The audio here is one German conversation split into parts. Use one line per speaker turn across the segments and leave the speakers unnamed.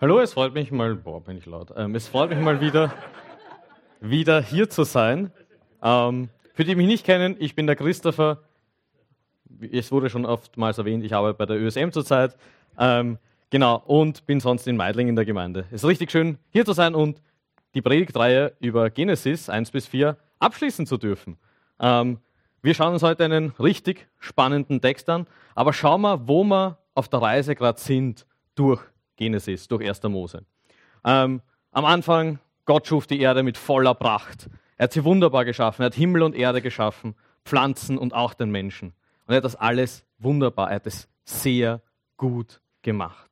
Hallo, es freut mich mal, boah, bin ich laut. Ähm, es freut mich mal wieder, wieder hier zu sein. Ähm, für die, die mich nicht kennen, ich bin der Christopher. Es wurde schon oftmals erwähnt, ich arbeite bei der ÖSM zurzeit. Ähm, genau, und bin sonst in Meidling in der Gemeinde. Es ist richtig schön, hier zu sein und die Predigtreihe über Genesis 1 bis 4 abschließen zu dürfen. Ähm, wir schauen uns heute einen richtig spannenden Text an, aber schauen wir, wo wir auf der Reise gerade sind durch Genesis, durch 1. Mose. Ähm, am Anfang, Gott schuf die Erde mit voller Pracht. Er hat sie wunderbar geschaffen. Er hat Himmel und Erde geschaffen, Pflanzen und auch den Menschen. Und er hat das alles wunderbar, er hat es sehr gut gemacht.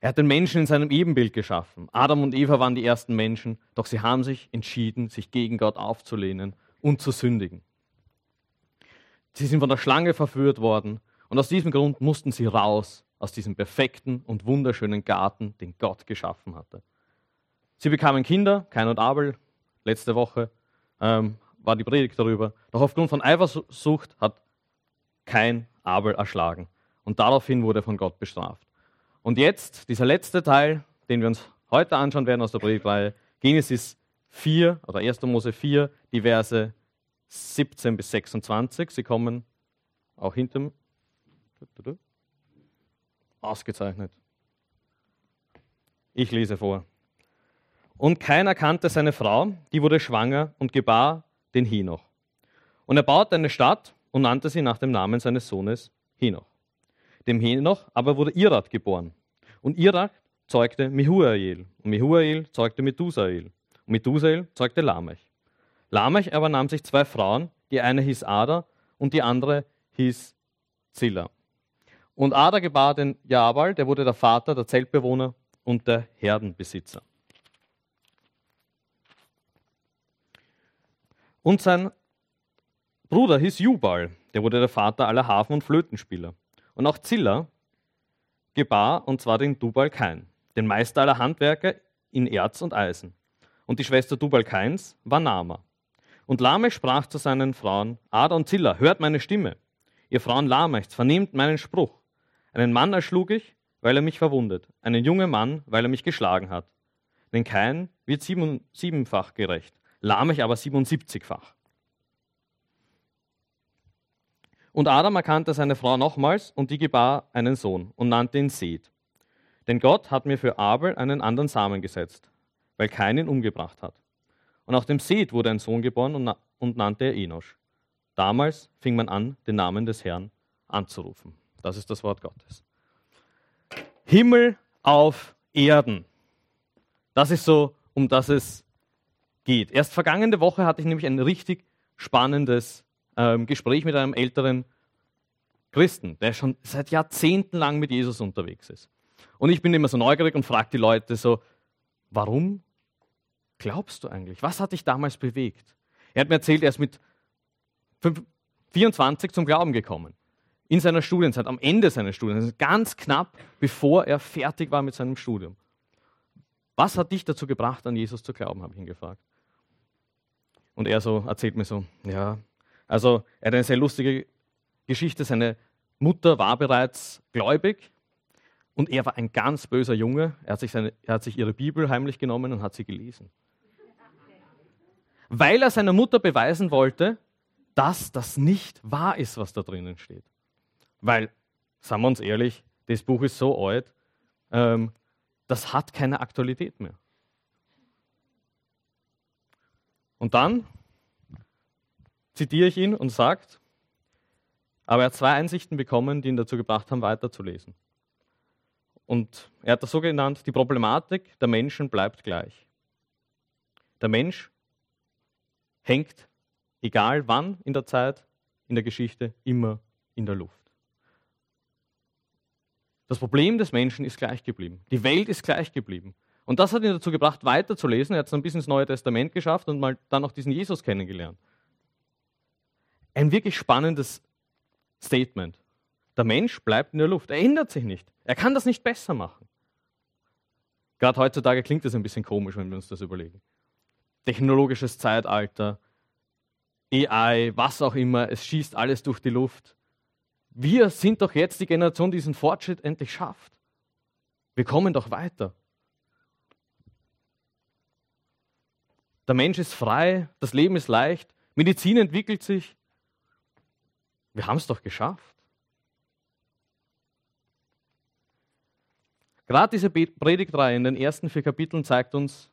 Er hat den Menschen in seinem Ebenbild geschaffen. Adam und Eva waren die ersten Menschen, doch sie haben sich entschieden, sich gegen Gott aufzulehnen und zu sündigen. Sie sind von der Schlange verführt worden und aus diesem Grund mussten sie raus aus diesem perfekten und wunderschönen Garten, den Gott geschaffen hatte. Sie bekamen Kinder, Kain und Abel. Letzte Woche ähm, war die Predigt darüber. Doch aufgrund von Eifersucht hat Kain Abel erschlagen. Und daraufhin wurde er von Gott bestraft. Und jetzt, dieser letzte Teil, den wir uns heute anschauen werden aus der Predigtreihe, Genesis 4 oder 1. Mose 4, die Verse 17 bis 26. Sie kommen auch hinter mir. Ausgezeichnet. Ich lese vor. Und keiner kannte seine Frau, die wurde schwanger und gebar den Hinoch. Und er baute eine Stadt und nannte sie nach dem Namen seines Sohnes Hinoch. Dem Henoch aber wurde Irad geboren. Und Irad zeugte Mehuael. Und Mehuael zeugte Methusael. Und Methusael zeugte Lamech. Lamech aber nahm sich zwei Frauen, die eine hieß Ada und die andere hieß Zilla. Und Ada gebar den Jabal, der wurde der Vater der Zeltbewohner und der Herdenbesitzer. Und sein Bruder hieß Jubal, der wurde der Vater aller Hafen- und Flötenspieler. Und auch Zilla gebar, und zwar den Dubal Kain, den Meister aller Handwerker in Erz und Eisen. Und die Schwester Dubal Kains war Nama. Und Lamech sprach zu seinen Frauen, Ada und Zilla, hört meine Stimme. Ihr Frauen Lamechs, vernehmt meinen Spruch. Einen Mann erschlug ich, weil er mich verwundet, einen jungen Mann, weil er mich geschlagen hat. Denn kein wird sieben, siebenfach gerecht, Lamech aber siebenundsiebzigfach. Und Adam erkannte seine Frau nochmals und die gebar einen Sohn und nannte ihn Seth. Denn Gott hat mir für Abel einen anderen Samen gesetzt, weil keinen umgebracht hat. Und auch dem Seth wurde ein Sohn geboren und, und nannte er Enosch. Damals fing man an, den Namen des Herrn anzurufen. Das ist das Wort Gottes. Himmel auf Erden. Das ist so, um das es geht. Erst vergangene Woche hatte ich nämlich ein richtig spannendes ähm, Gespräch mit einem älteren Christen, der schon seit Jahrzehnten lang mit Jesus unterwegs ist. Und ich bin immer so neugierig und frage die Leute so, warum glaubst du eigentlich? Was hat dich damals bewegt? Er hat mir erzählt, er ist mit 24 zum Glauben gekommen in seiner Studienzeit, am Ende seiner Studienzeit, ganz knapp bevor er fertig war mit seinem Studium. Was hat dich dazu gebracht, an Jesus zu glauben, habe ich ihn gefragt. Und er so erzählt mir so, ja, also er hat eine sehr lustige Geschichte. Seine Mutter war bereits gläubig und er war ein ganz böser Junge. Er hat sich, seine, er hat sich ihre Bibel heimlich genommen und hat sie gelesen. Weil er seiner Mutter beweisen wollte, dass das nicht wahr ist, was da drinnen steht. Weil, sagen wir uns ehrlich, das Buch ist so alt, ähm, das hat keine Aktualität mehr. Und dann zitiere ich ihn und sagt, aber er hat zwei Einsichten bekommen, die ihn dazu gebracht haben, weiterzulesen. Und er hat das so genannt, die Problematik der Menschen bleibt gleich. Der Mensch hängt, egal wann in der Zeit, in der Geschichte, immer in der Luft. Das Problem des Menschen ist gleich geblieben. Die Welt ist gleich geblieben. Und das hat ihn dazu gebracht, weiterzulesen. Er hat es ein bisschen ins Neue Testament geschafft und mal dann auch diesen Jesus kennengelernt. Ein wirklich spannendes Statement. Der Mensch bleibt in der Luft. Er ändert sich nicht. Er kann das nicht besser machen. Gerade heutzutage klingt das ein bisschen komisch, wenn wir uns das überlegen. Technologisches Zeitalter, AI, was auch immer, es schießt alles durch die Luft. Wir sind doch jetzt die Generation, die diesen Fortschritt endlich schafft. Wir kommen doch weiter. Der Mensch ist frei, das Leben ist leicht, Medizin entwickelt sich. Wir haben es doch geschafft. Gerade diese Predigtreihe in den ersten vier Kapiteln zeigt uns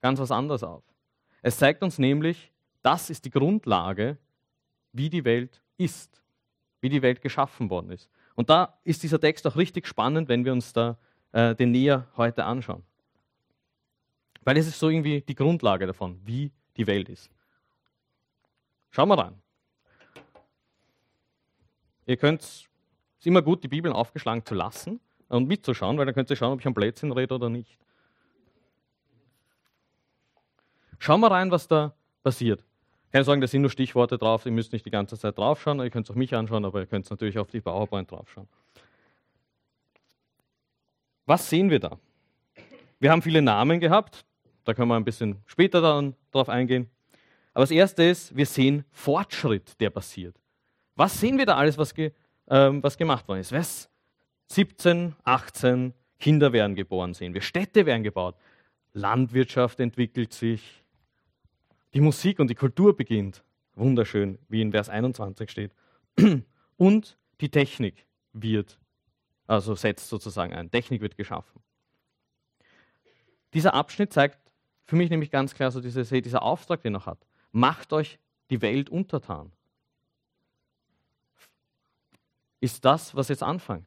ganz was anderes auf. Es zeigt uns nämlich, das ist die Grundlage, wie die Welt ist, wie die Welt geschaffen worden ist. Und da ist dieser Text auch richtig spannend, wenn wir uns da äh, den näher heute anschauen. Weil es ist so irgendwie die Grundlage davon, wie die Welt ist. Schauen wir rein. Ihr könnt, es immer gut, die Bibeln aufgeschlagen zu lassen und mitzuschauen, weil dann könnt ihr schauen, ob ich am Blödsinn rede oder nicht. Schauen wir rein, was da passiert. Keine Sorge, da sind nur Stichworte drauf, ihr müsst nicht die ganze Zeit draufschauen, ihr könnt es auch mich anschauen, aber ihr könnt natürlich auf die PowerPoint draufschauen. Was sehen wir da? Wir haben viele Namen gehabt, da können wir ein bisschen später dann drauf eingehen. Aber das erste ist, wir sehen Fortschritt, der passiert. Was sehen wir da alles, was, ge, ähm, was gemacht worden ist? Was? 17, 18 Kinder werden geboren, sehen wir. Städte werden gebaut. Landwirtschaft entwickelt sich. Die Musik und die Kultur beginnt. Wunderschön, wie in Vers 21 steht. Und die Technik wird, also setzt sozusagen ein. Technik wird geschaffen. Dieser Abschnitt zeigt für mich nämlich ganz klar so diese, dieser Auftrag, den er noch hat. Macht euch die Welt untertan. Ist das, was jetzt anfängt.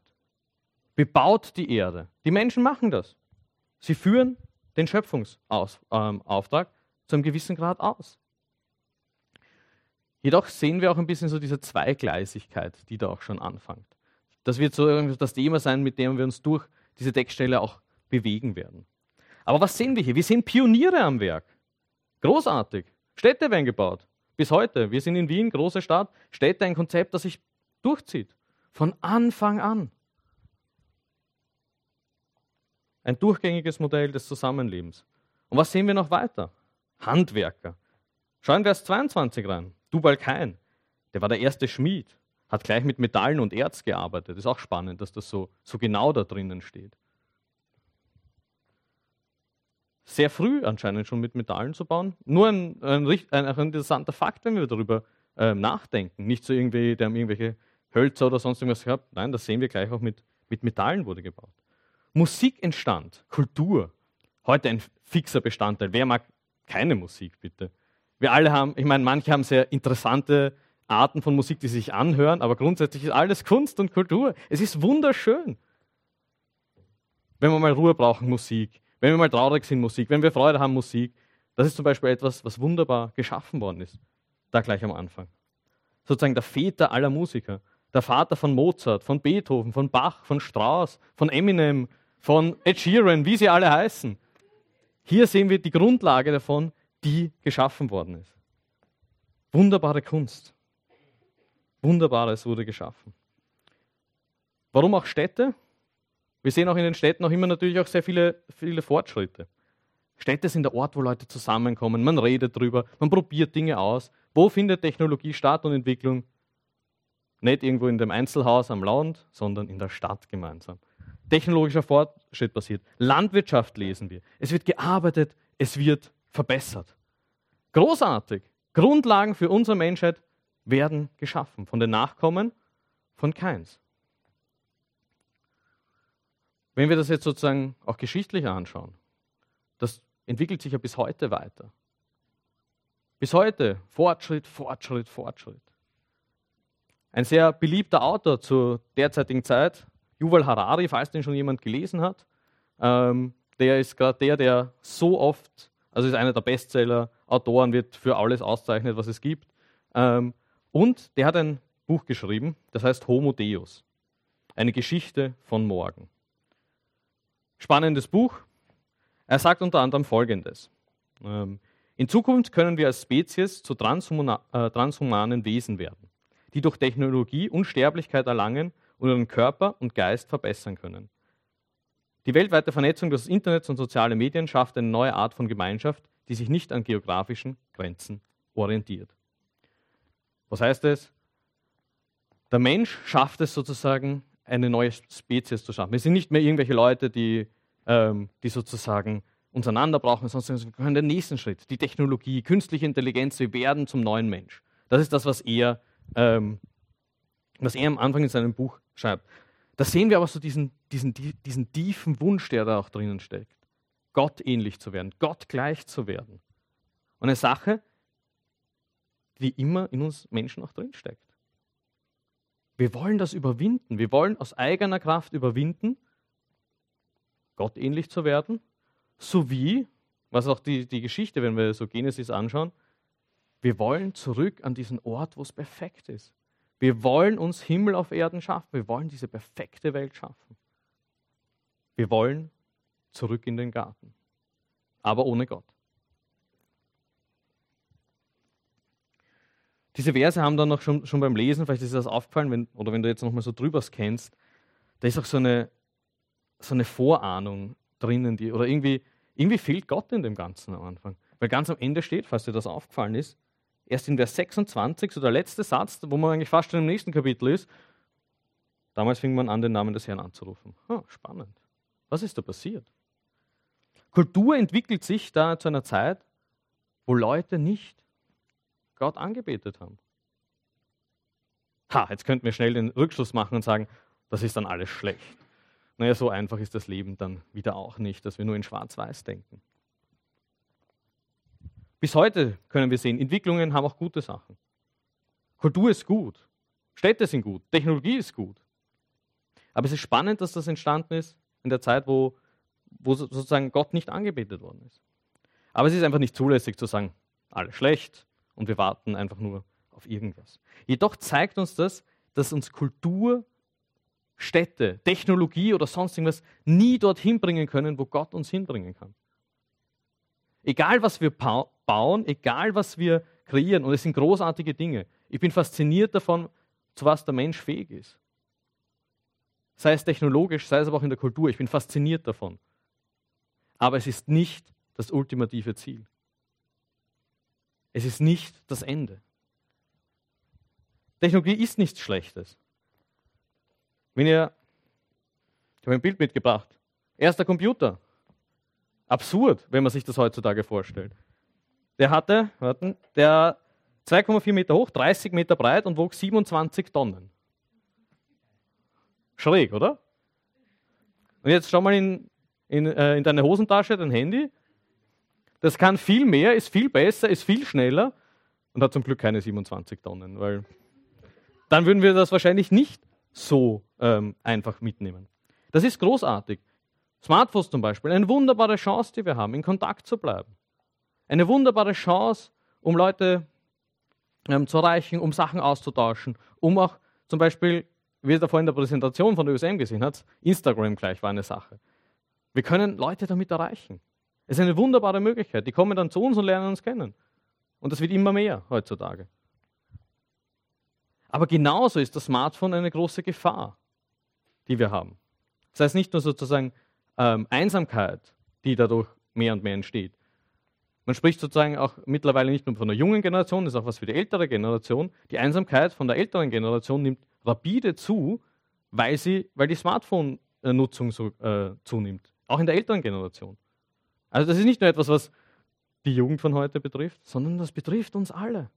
Bebaut die Erde. Die Menschen machen das. Sie führen den Schöpfungsauftrag ähm, zu einem gewissen Grad aus. Jedoch sehen wir auch ein bisschen so diese Zweigleisigkeit, die da auch schon anfängt. Das wird so das Thema sein, mit dem wir uns durch diese Textstelle auch bewegen werden. Aber was sehen wir hier? Wir sehen Pioniere am Werk. Großartig. Städte werden gebaut. Bis heute. Wir sind in Wien, große Stadt. Städte ein Konzept, das sich durchzieht. Von Anfang an. Ein durchgängiges Modell des Zusammenlebens. Und was sehen wir noch weiter? Handwerker. Schauen wir Vers 22 rein. Dubal Kain, der war der erste Schmied, hat gleich mit Metallen und Erz gearbeitet. Ist auch spannend, dass das so, so genau da drinnen steht. sehr früh anscheinend schon mit Metallen zu bauen. Nur ein, ein, ein, ein interessanter Fakt, wenn wir darüber äh, nachdenken. Nicht so irgendwie, der haben irgendwelche Hölzer oder sonst irgendwas gehabt. Nein, das sehen wir gleich auch mit, mit Metallen wurde gebaut. Musik entstand, Kultur. Heute ein fixer Bestandteil. Wer mag keine Musik, bitte? Wir alle haben, ich meine, manche haben sehr interessante Arten von Musik, die sich anhören, aber grundsätzlich ist alles Kunst und Kultur. Es ist wunderschön. Wenn wir mal Ruhe brauchen, Musik. Wenn wir mal traurig sind, Musik. Wenn wir Freude haben, Musik. Das ist zum Beispiel etwas, was wunderbar geschaffen worden ist. Da gleich am Anfang. Sozusagen der Väter aller Musiker. Der Vater von Mozart, von Beethoven, von Bach, von Strauss, von Eminem, von Ed Sheeran, wie sie alle heißen. Hier sehen wir die Grundlage davon, die geschaffen worden ist. Wunderbare Kunst. Wunderbares wurde geschaffen. Warum auch Städte? Wir sehen auch in den Städten auch immer natürlich auch sehr viele, viele Fortschritte. Städte sind der Ort, wo Leute zusammenkommen, man redet drüber, man probiert Dinge aus. Wo findet Technologie statt und Entwicklung? Nicht irgendwo in dem Einzelhaus am Land, sondern in der Stadt gemeinsam. Technologischer Fortschritt passiert. Landwirtschaft lesen wir. Es wird gearbeitet, es wird verbessert. Großartig. Grundlagen für unsere Menschheit werden geschaffen von den Nachkommen von Keins. Wenn wir das jetzt sozusagen auch geschichtlich anschauen, das entwickelt sich ja bis heute weiter. Bis heute Fortschritt, Fortschritt, Fortschritt. Ein sehr beliebter Autor zur derzeitigen Zeit, Yuval Harari, falls den schon jemand gelesen hat, ähm, der ist gerade der, der so oft, also ist einer der Bestseller-Autoren, wird für alles auszeichnet, was es gibt. Ähm, und der hat ein Buch geschrieben, das heißt Homo Deus, eine Geschichte von morgen. Spannendes Buch. Er sagt unter anderem Folgendes. Ähm, in Zukunft können wir als Spezies zu äh, transhumanen Wesen werden, die durch Technologie Unsterblichkeit erlangen und ihren Körper und Geist verbessern können. Die weltweite Vernetzung des Internets und soziale Medien schafft eine neue Art von Gemeinschaft, die sich nicht an geografischen Grenzen orientiert. Was heißt es? Der Mensch schafft es sozusagen, eine neue Spezies zu schaffen. Wir sind nicht mehr irgendwelche Leute, die ähm, die sozusagen uns einander brauchen, sondern wir können den nächsten Schritt, die Technologie, künstliche Intelligenz, wir werden zum neuen Mensch. Das ist das, was er, ähm, was er am Anfang in seinem Buch schreibt. Da sehen wir aber so diesen, diesen, diesen tiefen Wunsch, der da auch drinnen steckt. Gott ähnlich zu werden, Gott gleich zu werden. Und eine Sache, die immer in uns Menschen auch drinsteckt. Wir wollen das überwinden. Wir wollen aus eigener Kraft überwinden, Gott ähnlich zu werden, sowie, was auch die, die Geschichte, wenn wir so Genesis anschauen, wir wollen zurück an diesen Ort, wo es perfekt ist. Wir wollen uns Himmel auf Erden schaffen. Wir wollen diese perfekte Welt schaffen. Wir wollen zurück in den Garten, aber ohne Gott. Diese Verse haben dann noch schon, schon beim Lesen, vielleicht ist dir das aufgefallen, wenn, oder wenn du jetzt nochmal so drüber scannst, da ist auch so eine, so eine Vorahnung drinnen, die, oder irgendwie, irgendwie fehlt Gott in dem Ganzen am Anfang. Weil ganz am Ende steht, falls dir das aufgefallen ist, erst in Vers 26, so der letzte Satz, wo man eigentlich fast schon im nächsten Kapitel ist, damals fing man an, den Namen des Herrn anzurufen. Oh, spannend. Was ist da passiert? Kultur entwickelt sich da zu einer Zeit, wo Leute nicht Gott angebetet haben. Ha, jetzt könnten wir schnell den Rückschluss machen und sagen, das ist dann alles schlecht. Naja, so einfach ist das Leben dann wieder auch nicht, dass wir nur in Schwarz-Weiß denken. Bis heute können wir sehen, Entwicklungen haben auch gute Sachen. Kultur ist gut, Städte sind gut, Technologie ist gut. Aber es ist spannend, dass das entstanden ist in der Zeit, wo, wo sozusagen Gott nicht angebetet worden ist. Aber es ist einfach nicht zulässig zu sagen, alles schlecht, und wir warten einfach nur auf irgendwas. Jedoch zeigt uns das, dass uns Kultur, Städte, Technologie oder sonst irgendwas nie dorthin bringen können, wo Gott uns hinbringen kann. Egal, was wir bauen, egal, was wir kreieren, und es sind großartige Dinge. Ich bin fasziniert davon, zu was der Mensch fähig ist. Sei es technologisch, sei es aber auch in der Kultur. Ich bin fasziniert davon. Aber es ist nicht das ultimative Ziel. Es ist nicht das Ende. Technologie ist nichts Schlechtes. Wenn ihr, ich habe ein Bild mitgebracht, erster Computer. Absurd, wenn man sich das heutzutage vorstellt. Der hatte, warten, der 2,4 Meter hoch, 30 Meter breit und wog 27 Tonnen. Schräg, oder? Und jetzt schau mal in, in, äh, in deine Hosentasche, dein Handy. Das kann viel mehr, ist viel besser, ist viel schneller und hat zum Glück keine 27 Tonnen, weil dann würden wir das wahrscheinlich nicht so ähm, einfach mitnehmen. Das ist großartig. Smartphones zum Beispiel, eine wunderbare Chance, die wir haben, in Kontakt zu bleiben. Eine wunderbare Chance, um Leute ähm, zu erreichen, um Sachen auszutauschen, um auch zum Beispiel, wie ihr da vorhin in der Präsentation von der USM gesehen habt, Instagram gleich war eine Sache. Wir können Leute damit erreichen. Es ist eine wunderbare Möglichkeit. Die kommen dann zu uns und lernen uns kennen. Und das wird immer mehr heutzutage. Aber genauso ist das Smartphone eine große Gefahr, die wir haben. Das heißt nicht nur sozusagen ähm, Einsamkeit, die dadurch mehr und mehr entsteht. Man spricht sozusagen auch mittlerweile nicht nur von der jungen Generation, das ist auch was für die ältere Generation. Die Einsamkeit von der älteren Generation nimmt rapide zu, weil, sie, weil die Smartphone-Nutzung so, äh, zunimmt. Auch in der älteren Generation. Also das ist nicht nur etwas, was die Jugend von heute betrifft, sondern das betrifft uns alle.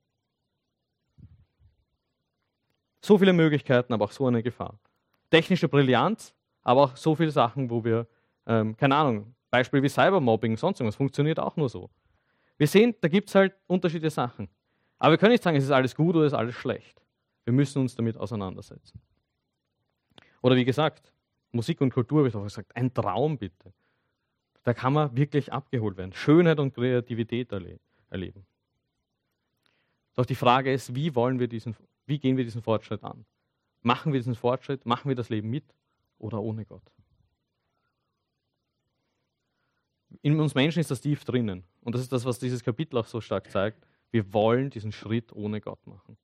So viele Möglichkeiten, aber auch so eine Gefahr. Technische Brillanz, aber auch so viele Sachen, wo wir, ähm, keine Ahnung, Beispiel wie Cybermobbing, sonst irgendwas, funktioniert auch nur so. Wir sehen, da gibt es halt unterschiedliche Sachen. Aber wir können nicht sagen, es ist alles gut oder es ist alles schlecht. Wir müssen uns damit auseinandersetzen. Oder wie gesagt, Musik und Kultur, habe ich auch gesagt, ein Traum bitte. Da kann man wirklich abgeholt werden. Schönheit und Kreativität erle erleben. Doch die Frage ist, wie, wollen wir diesen, wie gehen wir diesen Fortschritt an? Machen wir diesen Fortschritt, machen wir das Leben mit oder ohne Gott? In uns Menschen ist das tief drinnen. Und das ist das, was dieses Kapitel auch so stark zeigt. Wir wollen diesen Schritt ohne Gott machen.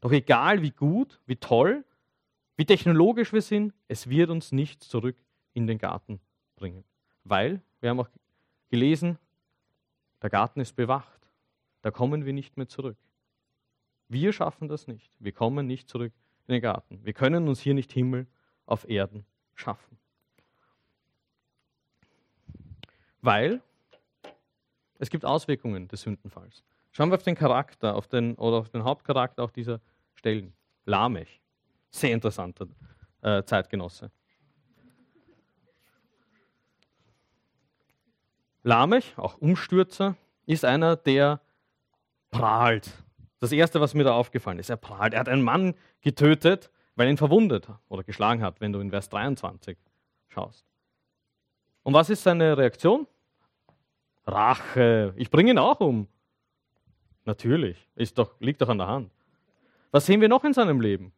Doch egal wie gut, wie toll, wie technologisch wir sind, es wird uns nicht zurück in den Garten bringen. Weil, wir haben auch gelesen, der Garten ist bewacht. Da kommen wir nicht mehr zurück. Wir schaffen das nicht. Wir kommen nicht zurück in den Garten. Wir können uns hier nicht Himmel auf Erden schaffen. Weil es gibt Auswirkungen des Sündenfalls. Schauen wir auf den Charakter auf den, oder auf den Hauptcharakter auch dieser Stellen. Lamech. Sehr interessanter äh, Zeitgenosse. Lamech, auch Umstürzer, ist einer, der prahlt. Das Erste, was mir da aufgefallen ist, er prahlt. Er hat einen Mann getötet, weil er ihn verwundet oder geschlagen hat, wenn du in Vers 23 schaust. Und was ist seine Reaktion? Rache. Ich bringe ihn auch um. Natürlich, ist doch, liegt doch an der Hand. Was sehen wir noch in seinem Leben?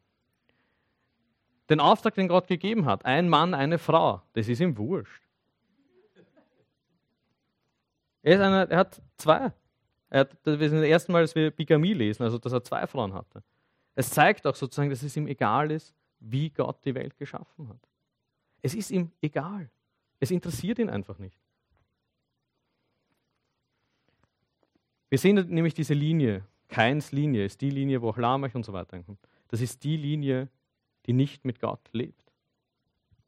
Den Auftrag, den Gott gegeben hat. Ein Mann, eine Frau. Das ist ihm wurscht. Er, einer, er hat zwei. Er hat, das ist das erste Mal, dass wir Bigamie lesen, also dass er zwei Frauen hatte. Es zeigt auch sozusagen, dass es ihm egal ist, wie Gott die Welt geschaffen hat. Es ist ihm egal. Es interessiert ihn einfach nicht. Wir sehen nämlich diese Linie. Keins Linie ist die Linie, wo auch Lamech und so weiter kommt. Das ist die Linie, die nicht mit Gott lebt,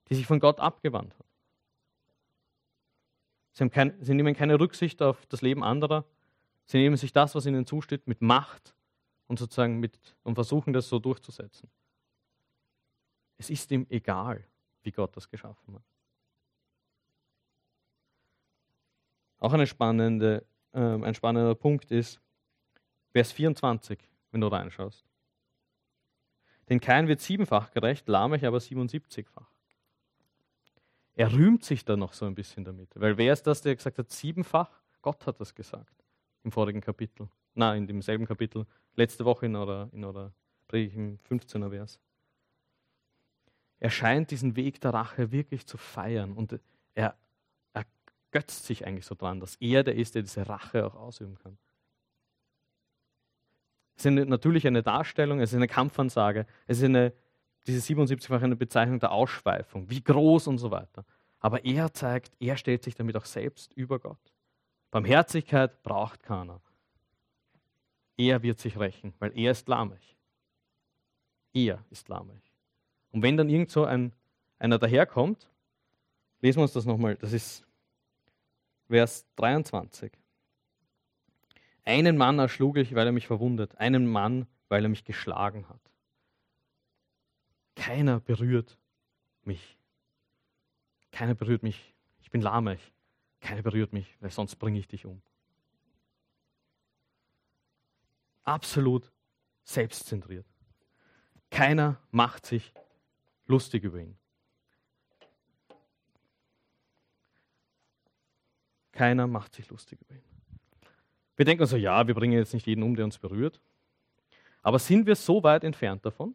die sich von Gott abgewandt hat. Sie, kein, sie, nehmen keine Rücksicht auf das Leben anderer. Sie nehmen sich das, was ihnen zusteht, mit Macht und sozusagen mit und versuchen das so durchzusetzen. Es ist ihm egal, wie Gott das geschaffen hat. Auch eine spannende ähm, ein spannender Punkt ist Vers 24, wenn du reinschaust. Denn kein wird siebenfach gerecht, Lamech aber 77-fach. Er rühmt sich da noch so ein bisschen damit. Weil wer ist das, der gesagt hat, siebenfach? Gott hat das gesagt im vorigen Kapitel. Nein, in demselben Kapitel, letzte Woche in eurer, in eurer Predigt im 15er Vers. Er scheint diesen Weg der Rache wirklich zu feiern und er götzt sich eigentlich so dran, dass er der ist, der diese Rache auch ausüben kann. Es ist natürlich eine Darstellung, es ist eine Kampfansage, es ist eine, diese 77-fach eine Bezeichnung der Ausschweifung, wie groß und so weiter. Aber er zeigt, er stellt sich damit auch selbst über Gott. Barmherzigkeit braucht keiner. Er wird sich rächen, weil er ist Lamech. Er ist Lamech. Und wenn dann irgend so ein, einer daherkommt, lesen wir uns das nochmal, das ist Vers 23. Einen Mann erschlug ich, weil er mich verwundet, einen Mann, weil er mich geschlagen hat. Keiner berührt mich. Keiner berührt mich. Ich bin lahmig. Keiner berührt mich, weil sonst bringe ich dich um. Absolut selbstzentriert. Keiner macht sich lustig über ihn. Keiner macht sich lustig über ihn. Wir denken so, ja, wir bringen jetzt nicht jeden um, der uns berührt. Aber sind wir so weit entfernt davon?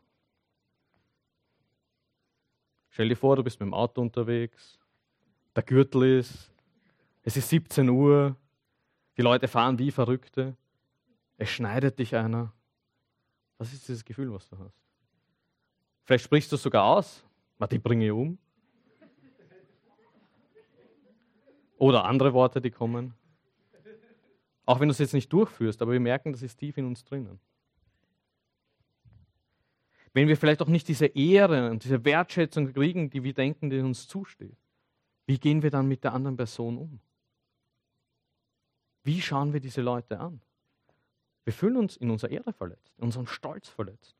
Stell dir vor, du bist mit dem Auto unterwegs, der Gürtel ist, es ist 17 Uhr, die Leute fahren wie Verrückte, es schneidet dich einer. Was ist dieses Gefühl, was du hast? Vielleicht sprichst du sogar aus, die bringe ich um. Oder andere Worte, die kommen. Auch wenn du es jetzt nicht durchführst, aber wir merken, das ist tief in uns drinnen. Wenn wir vielleicht auch nicht diese Ehre und diese Wertschätzung kriegen, die wir denken, die uns zusteht, wie gehen wir dann mit der anderen Person um? Wie schauen wir diese Leute an? Wir fühlen uns in unserer Ehre verletzt, in unserem Stolz verletzt.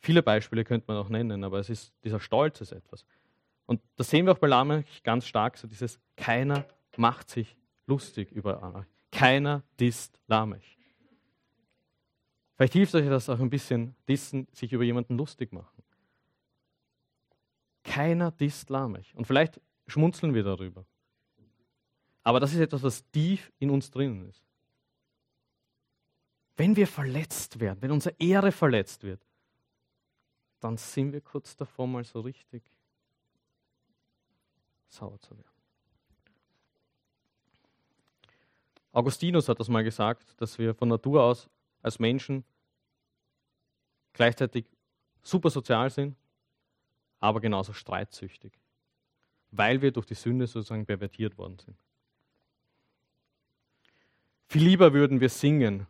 Viele Beispiele könnte man auch nennen, aber es ist, dieser Stolz ist etwas. Und das sehen wir auch bei Lamech ganz stark, so dieses, keiner macht sich lustig über Lamech. Keiner disst Lamech. Vielleicht hilft euch das auch ein bisschen, dissen, sich über jemanden lustig machen. Keiner disst Lamech. Und vielleicht schmunzeln wir darüber. Aber das ist etwas, was tief in uns drinnen ist. Wenn wir verletzt werden, wenn unsere Ehre verletzt wird, dann sind wir kurz davor, mal so richtig sauer zu werden. Augustinus hat das mal gesagt, dass wir von Natur aus als Menschen gleichzeitig super sozial sind, aber genauso streitsüchtig, weil wir durch die Sünde sozusagen pervertiert worden sind. Viel lieber würden wir singen,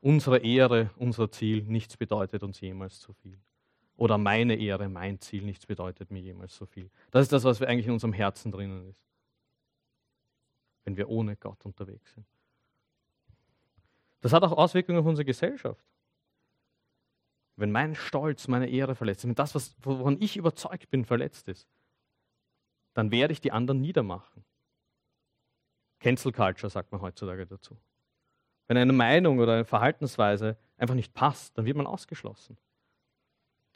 unsere Ehre, unser Ziel, nichts bedeutet uns jemals zu viel. Oder meine Ehre, mein Ziel, nichts bedeutet mir jemals so viel. Das ist das, was eigentlich in unserem Herzen drinnen ist. Wenn wir ohne Gott unterwegs sind. Das hat auch Auswirkungen auf unsere Gesellschaft. Wenn mein Stolz, meine Ehre verletzt ist, wenn das, was, wovon ich überzeugt bin, verletzt ist, dann werde ich die anderen niedermachen. Cancel Culture sagt man heutzutage dazu. Wenn eine Meinung oder eine Verhaltensweise einfach nicht passt, dann wird man ausgeschlossen.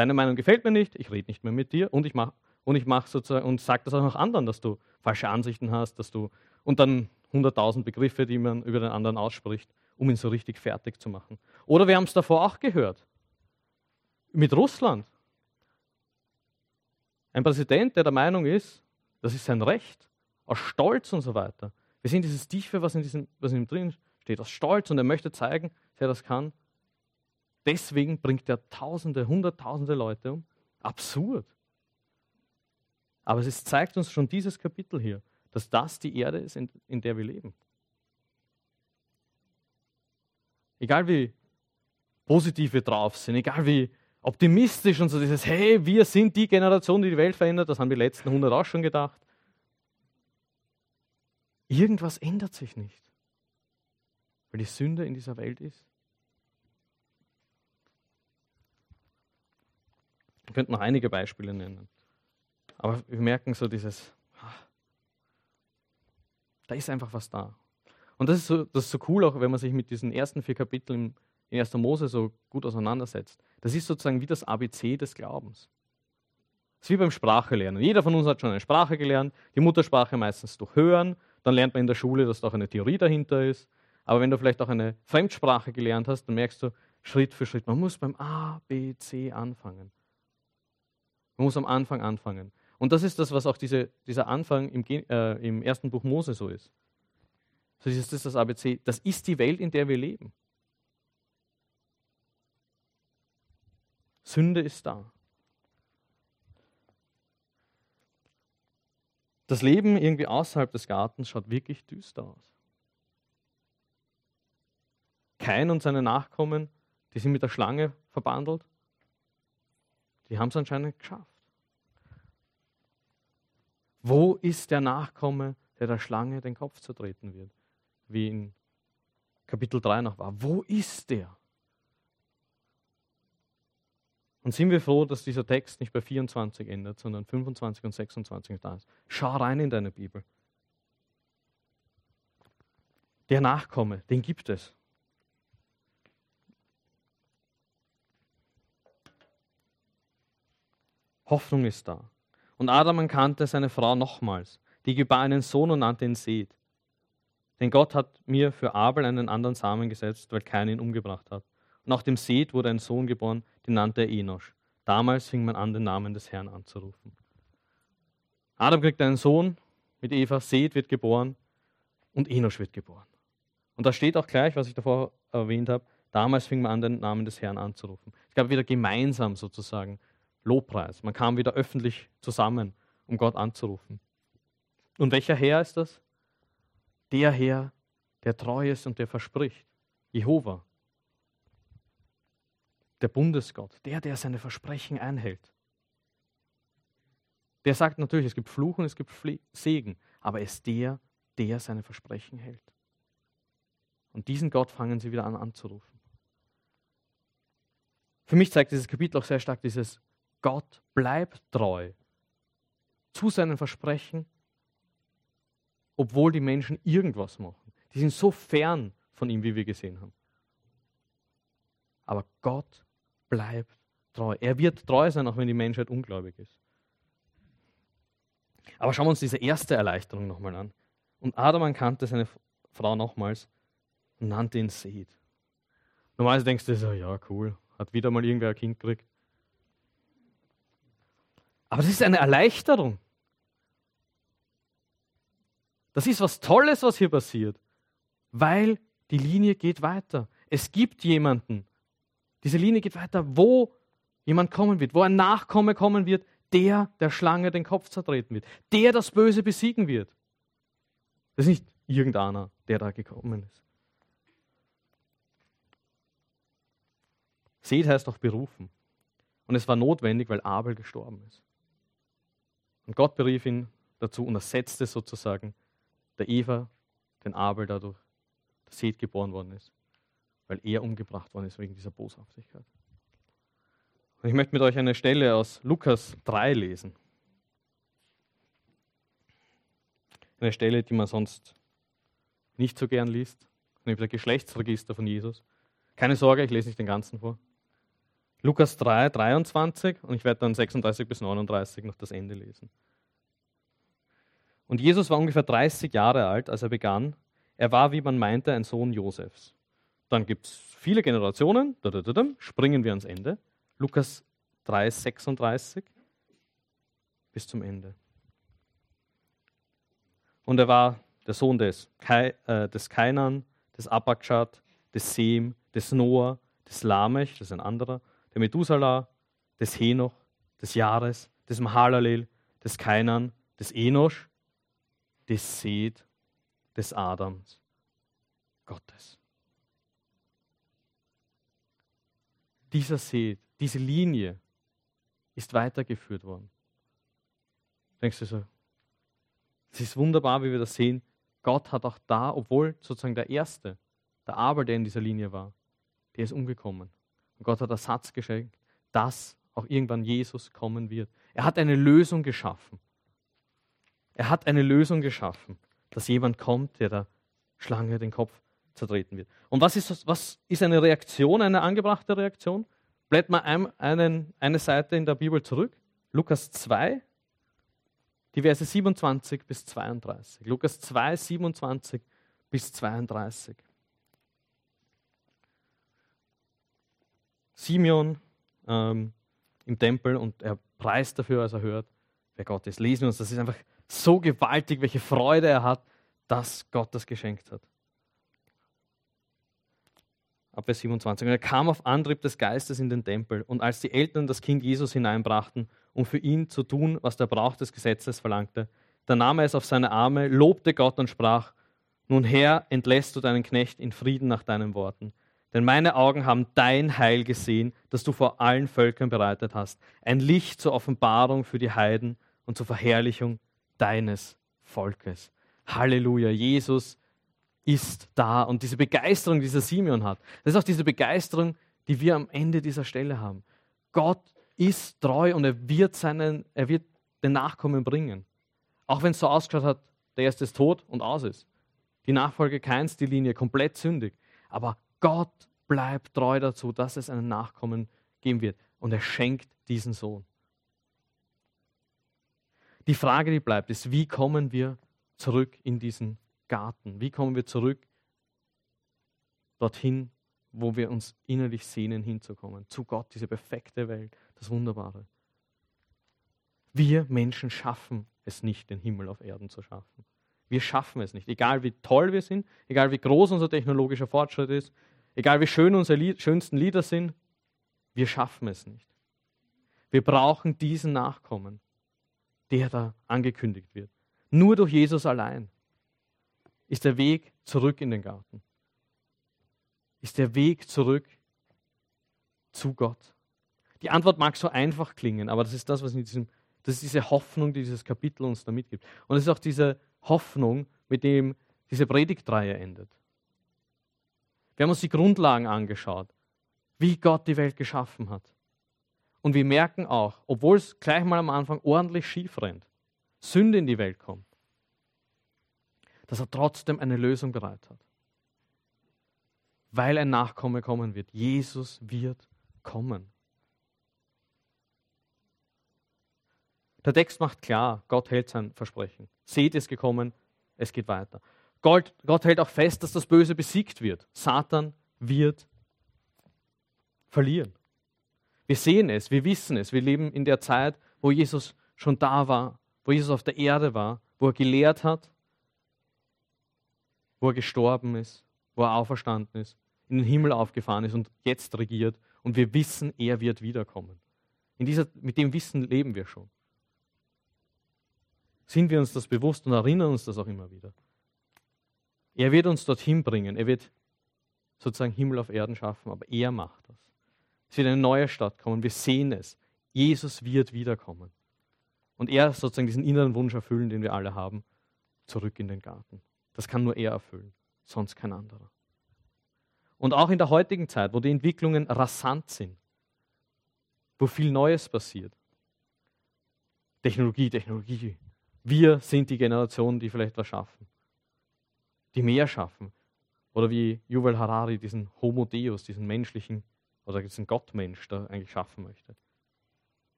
Deine Meinung gefällt mir nicht, ich rede nicht mehr mit dir und ich mache und ich mache sozusagen und sage das auch noch anderen, dass du falsche Ansichten hast, dass du und dann hunderttausend Begriffe, die man über den anderen ausspricht, um ihn so richtig fertig zu machen. Oder wir haben es davor auch gehört mit Russland. Ein Präsident, der der Meinung ist, das ist sein Recht, aus Stolz und so weiter. Wir sehen dieses Tiefe, was in, diesem, was in ihm drin steht, aus Stolz und er möchte zeigen, dass er das kann. Deswegen bringt er Tausende, Hunderttausende Leute um. Absurd. Aber es zeigt uns schon dieses Kapitel hier, dass das die Erde ist, in, in der wir leben. Egal wie positiv wir drauf sind, egal wie optimistisch und so dieses, hey, wir sind die Generation, die die Welt verändert, das haben die letzten 100 auch schon gedacht. Irgendwas ändert sich nicht, weil die Sünde in dieser Welt ist. Wir könnten noch einige Beispiele nennen. Aber wir merken so dieses, ah, da ist einfach was da. Und das ist, so, das ist so cool, auch wenn man sich mit diesen ersten vier Kapiteln in 1. Mose so gut auseinandersetzt. Das ist sozusagen wie das ABC des Glaubens. Das ist wie beim Sprachelernen. Jeder von uns hat schon eine Sprache gelernt, die Muttersprache meistens durch Hören, dann lernt man in der Schule, dass da auch eine Theorie dahinter ist. Aber wenn du vielleicht auch eine Fremdsprache gelernt hast, dann merkst du Schritt für Schritt, man muss beim A, B, C anfangen. Man muss am Anfang anfangen. Und das ist das, was auch diese, dieser Anfang im, äh, im ersten Buch Mose so ist. So ist das das ABC. Das ist die Welt, in der wir leben. Sünde ist da. Das Leben irgendwie außerhalb des Gartens schaut wirklich düster aus. Kain und seine Nachkommen, die sind mit der Schlange verbandelt, die haben es anscheinend geschafft. Wo ist der Nachkomme, der der Schlange den Kopf zertreten wird? Wie in Kapitel 3 noch war. Wo ist der? Und sind wir froh, dass dieser Text nicht bei 24 endet, sondern 25 und 26 da ist. Schau rein in deine Bibel. Der Nachkomme, den gibt es. Hoffnung ist da. Und Adam erkannte seine Frau nochmals. Die gebar einen Sohn und nannte ihn Seth. Denn Gott hat mir für Abel einen anderen Samen gesetzt, weil keiner ihn umgebracht hat. Und auch dem Seth wurde ein Sohn geboren, den nannte er Enosch. Damals fing man an, den Namen des Herrn anzurufen. Adam kriegt einen Sohn mit Eva, Seth wird geboren und Enosch wird geboren. Und da steht auch gleich, was ich davor erwähnt habe, damals fing man an, den Namen des Herrn anzurufen. Es gab wieder gemeinsam sozusagen Lobpreis. Man kam wieder öffentlich zusammen, um Gott anzurufen. Und welcher Herr ist das? Der Herr, der treu ist und der verspricht. Jehova der Bundesgott, der, der seine Versprechen einhält. Der sagt natürlich, es gibt Fluch und es gibt Segen, aber er ist der, der seine Versprechen hält. Und diesen Gott fangen sie wieder an anzurufen. Für mich zeigt dieses Kapitel auch sehr stark dieses Gott bleibt treu zu seinen Versprechen, obwohl die Menschen irgendwas machen. Die sind so fern von ihm, wie wir gesehen haben. Aber Gott bleibt treu. Er wird treu sein, auch wenn die Menschheit ungläubig ist. Aber schauen wir uns diese erste Erleichterung nochmal an. Und Adam erkannte seine Frau nochmals und nannte ihn Seth. Normalerweise denkst du so, ja, cool, hat wieder mal irgendwer ein Kind gekriegt. Aber das ist eine Erleichterung. Das ist was Tolles, was hier passiert, weil die Linie geht weiter. Es gibt jemanden, diese Linie geht weiter, wo jemand kommen wird, wo ein Nachkomme kommen wird, der der Schlange den Kopf zertreten wird, der das Böse besiegen wird. Das ist nicht irgendeiner, der da gekommen ist. Seht heißt auch berufen. Und es war notwendig, weil Abel gestorben ist. Und Gott berief ihn dazu und ersetzte sozusagen der Eva den Abel dadurch, dass Seth geboren worden ist, weil er umgebracht worden ist wegen dieser Boshaftigkeit. Und ich möchte mit euch eine Stelle aus Lukas 3 lesen. Eine Stelle, die man sonst nicht so gern liest, nämlich der Geschlechtsregister von Jesus. Keine Sorge, ich lese nicht den ganzen vor. Lukas 3, 23 und ich werde dann 36 bis 39 noch das Ende lesen. Und Jesus war ungefähr 30 Jahre alt, als er begann. Er war, wie man meinte, ein Sohn Josefs. Dann gibt es viele Generationen, springen wir ans Ende. Lukas 3, 36 bis zum Ende. Und er war der Sohn des, Kai, äh, des Kainan, des Abakschat, des Sem, des Noah, des Lamech, das ist ein anderer, der Methuselah, des Henoch, des Jahres, des Mahalalel, des Kainan, des Enosch, des Seth, des Adams, Gottes. Dieser Seth, diese Linie ist weitergeführt worden. Denkst du so, es ist wunderbar, wie wir das sehen. Gott hat auch da, obwohl sozusagen der Erste, der Abel, der in dieser Linie war, der ist umgekommen. Und Gott hat Ersatz geschenkt, dass auch irgendwann Jesus kommen wird. Er hat eine Lösung geschaffen. Er hat eine Lösung geschaffen, dass jemand kommt, der der Schlange den Kopf zertreten wird. Und was ist, was ist eine Reaktion, eine angebrachte Reaktion? Blätt mal ein, einen, eine Seite in der Bibel zurück. Lukas 2, die Verse 27 bis 32. Lukas 2, 27 bis 32. Simeon ähm, im Tempel und er preist dafür, als er hört, wer Gott ist. Lesen wir uns, das ist einfach so gewaltig, welche Freude er hat, dass Gott das geschenkt hat. Ab Vers 27. Und er kam auf Antrieb des Geistes in den Tempel. Und als die Eltern das Kind Jesus hineinbrachten, um für ihn zu tun, was der Brauch des Gesetzes verlangte, da nahm er es auf seine Arme, lobte Gott und sprach: Nun Herr, entlässt du deinen Knecht in Frieden nach deinen Worten. Denn meine Augen haben dein Heil gesehen, das du vor allen Völkern bereitet hast. Ein Licht zur Offenbarung für die Heiden und zur Verherrlichung deines Volkes. Halleluja, Jesus ist da. Und diese Begeisterung, die dieser Simeon hat, das ist auch diese Begeisterung, die wir am Ende dieser Stelle haben. Gott ist treu und er wird, seinen, er wird den Nachkommen bringen. Auch wenn es so ausgeschaut hat, der erste ist tot und aus ist. Die Nachfolge keins, die Linie komplett sündig. Aber Gott bleibt treu dazu, dass es einen Nachkommen geben wird. Und er schenkt diesen Sohn. Die Frage, die bleibt, ist, wie kommen wir zurück in diesen Garten? Wie kommen wir zurück dorthin, wo wir uns innerlich sehnen, hinzukommen? Zu Gott, diese perfekte Welt, das Wunderbare. Wir Menschen schaffen es nicht, den Himmel auf Erden zu schaffen. Wir schaffen es nicht. Egal wie toll wir sind, egal wie groß unser technologischer Fortschritt ist, egal wie schön unsere Lied, schönsten Lieder sind, wir schaffen es nicht. Wir brauchen diesen Nachkommen, der da angekündigt wird. Nur durch Jesus allein ist der Weg zurück in den Garten. Ist der Weg zurück zu Gott. Die Antwort mag so einfach klingen, aber das ist das, was in diesem, das ist diese Hoffnung, die dieses Kapitel uns da mitgibt. Und es ist auch diese Hoffnung, mit dem diese Predigtreihe endet. Wir haben uns die Grundlagen angeschaut, wie Gott die Welt geschaffen hat. Und wir merken auch, obwohl es gleich mal am Anfang ordentlich schief rennt, Sünde in die Welt kommt, dass er trotzdem eine Lösung bereit hat. Weil ein Nachkomme kommen wird. Jesus wird kommen. Der Text macht klar, Gott hält sein Versprechen. Seht ist gekommen, es geht weiter. Gott, Gott hält auch fest, dass das Böse besiegt wird. Satan wird verlieren. Wir sehen es, wir wissen es. Wir leben in der Zeit, wo Jesus schon da war, wo Jesus auf der Erde war, wo er gelehrt hat, wo er gestorben ist, wo er auferstanden ist, in den Himmel aufgefahren ist und jetzt regiert. Und wir wissen, er wird wiederkommen. In dieser, mit dem Wissen leben wir schon. Sind wir uns das bewusst und erinnern uns das auch immer wieder? Er wird uns dorthin bringen. Er wird sozusagen Himmel auf Erden schaffen, aber er macht das. Es wird eine neue Stadt kommen. Wir sehen es. Jesus wird wiederkommen. Und er sozusagen diesen inneren Wunsch erfüllen, den wir alle haben, zurück in den Garten. Das kann nur er erfüllen, sonst kein anderer. Und auch in der heutigen Zeit, wo die Entwicklungen rasant sind, wo viel Neues passiert. Technologie, Technologie. Wir sind die Generation, die vielleicht was schaffen, die mehr schaffen. Oder wie Yuval Harari diesen Homo Deus, diesen menschlichen oder diesen Gottmensch da eigentlich schaffen möchte.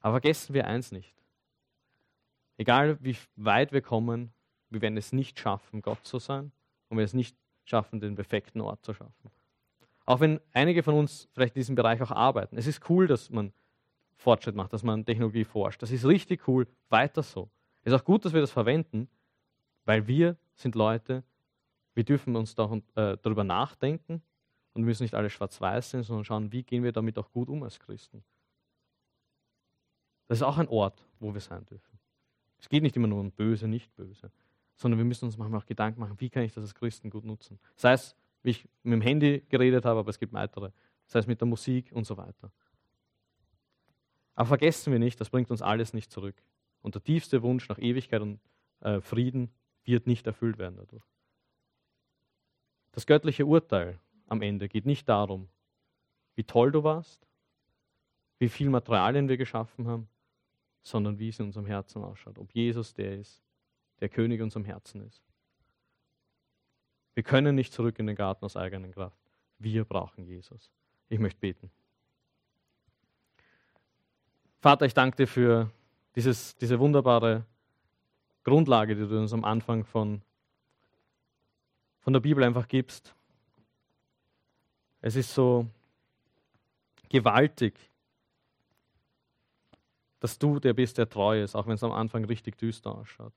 Aber vergessen wir eins nicht. Egal wie weit wir kommen, wir werden es nicht schaffen, Gott zu sein und wir es nicht schaffen, den perfekten Ort zu schaffen. Auch wenn einige von uns vielleicht in diesem Bereich auch arbeiten. Es ist cool, dass man Fortschritt macht, dass man Technologie forscht. Das ist richtig cool, weiter so. Es ist auch gut, dass wir das verwenden, weil wir sind Leute, wir dürfen uns äh, darüber nachdenken und müssen nicht alle schwarz-weiß sein, sondern schauen, wie gehen wir damit auch gut um als Christen. Das ist auch ein Ort, wo wir sein dürfen. Es geht nicht immer nur um böse, nicht böse, sondern wir müssen uns manchmal auch Gedanken machen, wie kann ich das als Christen gut nutzen. Sei es, wie ich mit dem Handy geredet habe, aber es gibt weitere. Sei es mit der Musik und so weiter. Aber vergessen wir nicht, das bringt uns alles nicht zurück. Und der tiefste Wunsch nach Ewigkeit und äh, Frieden wird nicht erfüllt werden dadurch. Das göttliche Urteil am Ende geht nicht darum, wie toll du warst, wie viel Materialien wir geschaffen haben, sondern wie es in unserem Herzen ausschaut. Ob Jesus der ist, der König in unserem Herzen ist. Wir können nicht zurück in den Garten aus eigener Kraft. Wir brauchen Jesus. Ich möchte beten. Vater, ich danke dir für dieses, diese wunderbare Grundlage, die du uns am Anfang von, von der Bibel einfach gibst. Es ist so gewaltig, dass du der bist, der treu ist, auch wenn es am Anfang richtig düster ausschaut.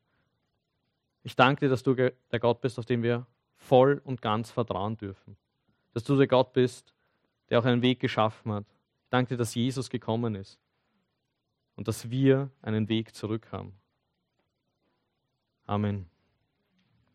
Ich danke dir, dass du der Gott bist, auf den wir voll und ganz vertrauen dürfen. Dass du der Gott bist, der auch einen Weg geschaffen hat. Ich danke dir, dass Jesus gekommen ist und dass wir einen Weg zurück haben. Amen.